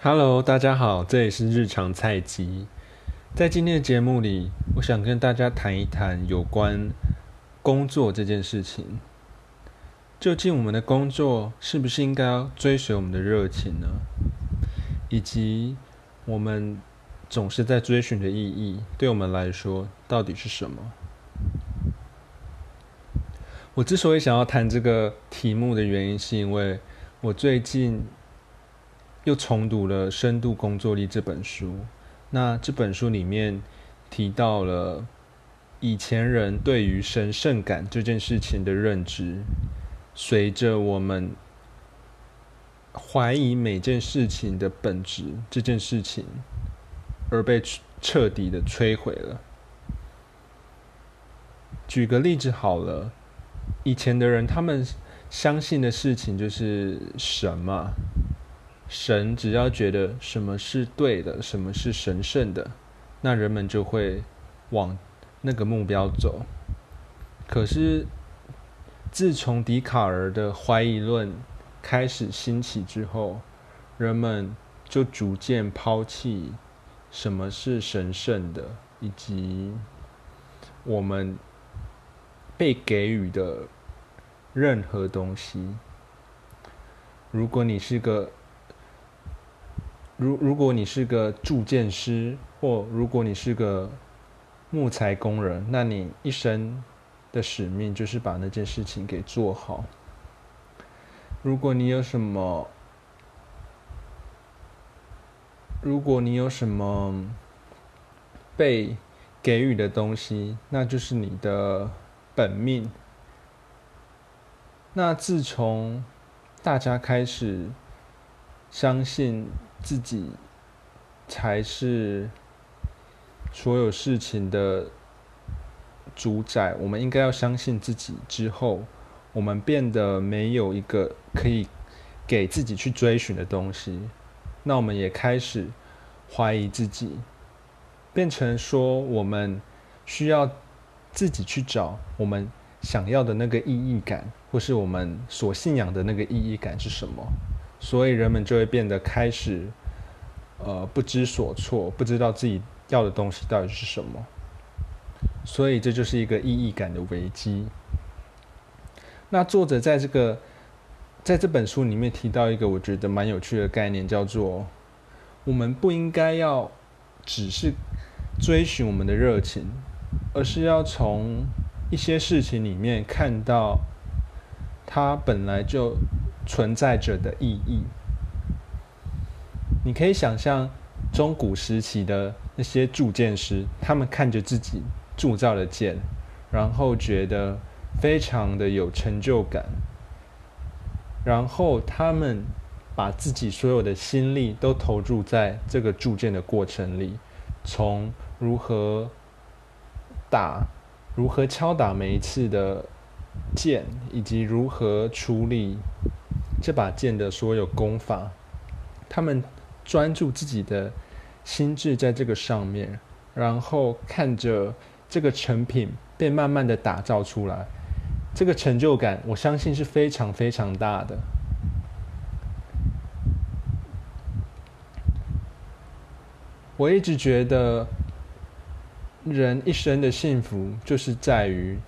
Hello，大家好，这里是日常菜鸡。在今天的节目里，我想跟大家谈一谈有关工作这件事情。究竟我们的工作是不是应该要追随我们的热情呢？以及我们总是在追寻的意义，对我们来说到底是什么？我之所以想要谈这个题目的原因，是因为我最近又重读了《深度工作力》这本书。那这本书里面提到了以前人对于神圣感这件事情的认知，随着我们怀疑每件事情的本质这件事情，而被彻底的摧毁了。举个例子好了，以前的人他们相信的事情就是神嘛。神只要觉得什么是对的，什么是神圣的，那人们就会往那个目标走。可是，自从笛卡尔的怀疑论开始兴起之后，人们就逐渐抛弃什么是神圣的，以及我们被给予的任何东西。如果你是个如如果你是个铸件师，或如果你是个木材工人，那你一生的使命就是把那件事情给做好。如果你有什么，如果你有什么被给予的东西，那就是你的本命。那自从大家开始相信。自己才是所有事情的主宰。我们应该要相信自己。之后，我们变得没有一个可以给自己去追寻的东西。那我们也开始怀疑自己，变成说我们需要自己去找我们想要的那个意义感，或是我们所信仰的那个意义感是什么。所以人们就会变得开始，呃，不知所措，不知道自己要的东西到底是什么。所以这就是一个意义感的危机。那作者在这个在这本书里面提到一个我觉得蛮有趣的概念，叫做我们不应该要只是追寻我们的热情，而是要从一些事情里面看到它本来就。存在着的意义，你可以想象中古时期的那些铸剑师，他们看着自己铸造的剑，然后觉得非常的有成就感，然后他们把自己所有的心力都投注在这个铸剑的过程里，从如何打、如何敲打每一次的剑，以及如何处理。这把剑的所有功法，他们专注自己的心智在这个上面，然后看着这个成品被慢慢的打造出来，这个成就感，我相信是非常非常大的。我一直觉得，人一生的幸福就是在于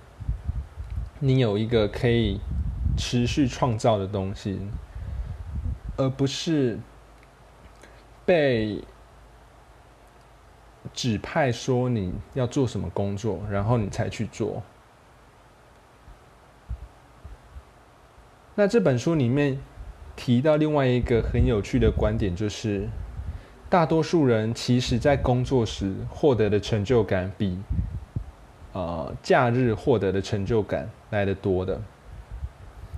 你有一个可以。持续创造的东西，而不是被指派说你要做什么工作，然后你才去做。那这本书里面提到另外一个很有趣的观点，就是大多数人其实在工作时获得的成就感，比呃假日获得的成就感来得多的。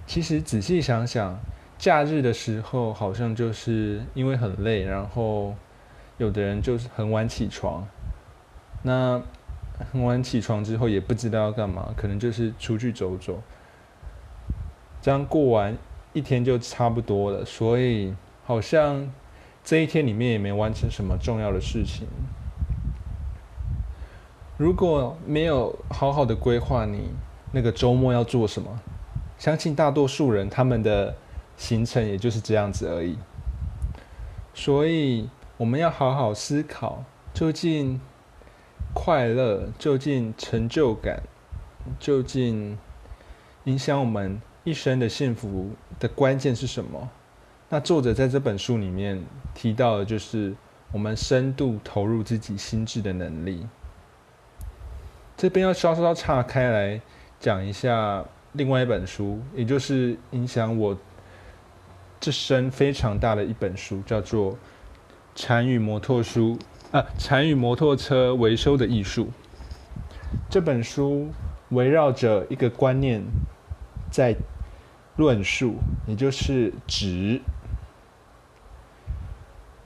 其实仔细想想，假日的时候好像就是因为很累，然后有的人就是很晚起床。那很晚起床之后也不知道要干嘛，可能就是出去走走。这样过完一天就差不多了，所以好像这一天里面也没完成什么重要的事情。如果没有好好的规划你那个周末要做什么，相信大多数人他们的行程也就是这样子而已。所以我们要好好思考，究竟快乐、究竟成就感、究竟影响我们一生的幸福的关键是什么？那作者在这本书里面提到的，就是我们深度投入自己心智的能力。这边要稍稍岔开来讲一下另外一本书，也就是影响我这生非常大的一本书，叫做《禅与摩托书》啊，《禅与摩托车维修的艺术》。这本书围绕着一个观念在论述，也就是值。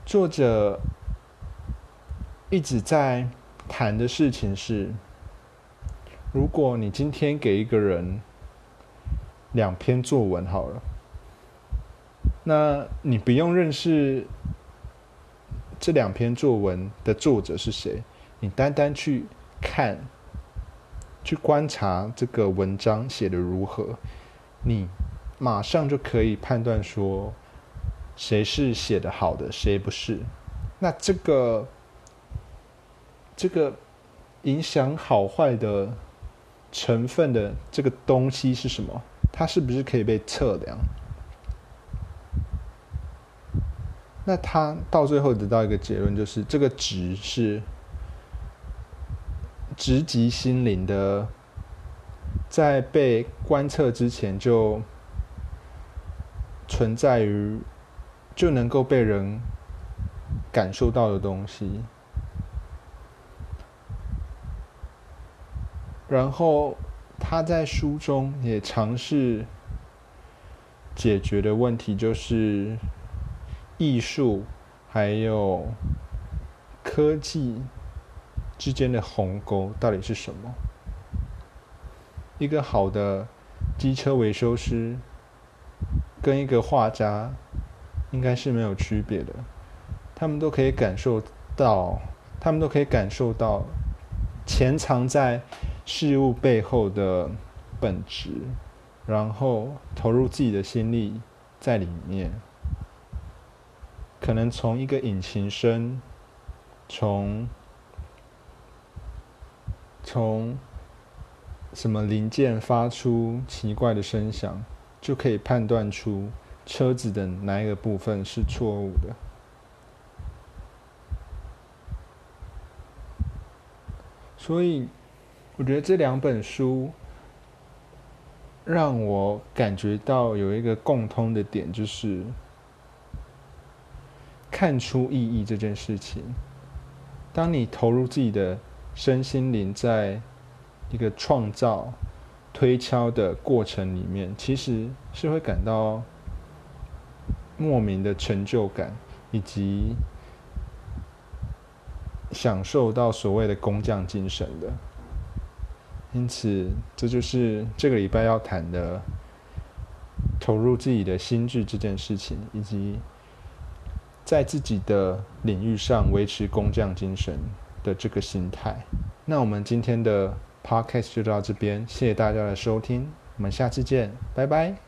作者一直在谈的事情是。如果你今天给一个人两篇作文好了，那你不用认识这两篇作文的作者是谁，你单单去看、去观察这个文章写得如何，你马上就可以判断说谁是写得好的，谁不是。那这个这个影响好坏的。成分的这个东西是什么？它是不是可以被测量？那他到最后得到一个结论，就是这个值是直击心灵的，在被观测之前就存在于，就能够被人感受到的东西。然后他在书中也尝试解决的问题，就是艺术还有科技之间的鸿沟到底是什么？一个好的机车维修师跟一个画家应该是没有区别的，他们都可以感受到，他们都可以感受到潜藏在。事物背后的本质，然后投入自己的心力在里面，可能从一个引擎声，从从什么零件发出奇怪的声响，就可以判断出车子的哪一个部分是错误的，所以。我觉得这两本书让我感觉到有一个共通的点，就是看出意义这件事情。当你投入自己的身心灵在一个创造、推敲的过程里面，其实是会感到莫名的成就感，以及享受到所谓的工匠精神的。因此，这就是这个礼拜要谈的，投入自己的心智这件事情，以及在自己的领域上维持工匠精神的这个心态。那我们今天的 podcast 就到这边，谢谢大家的收听，我们下次见，拜拜。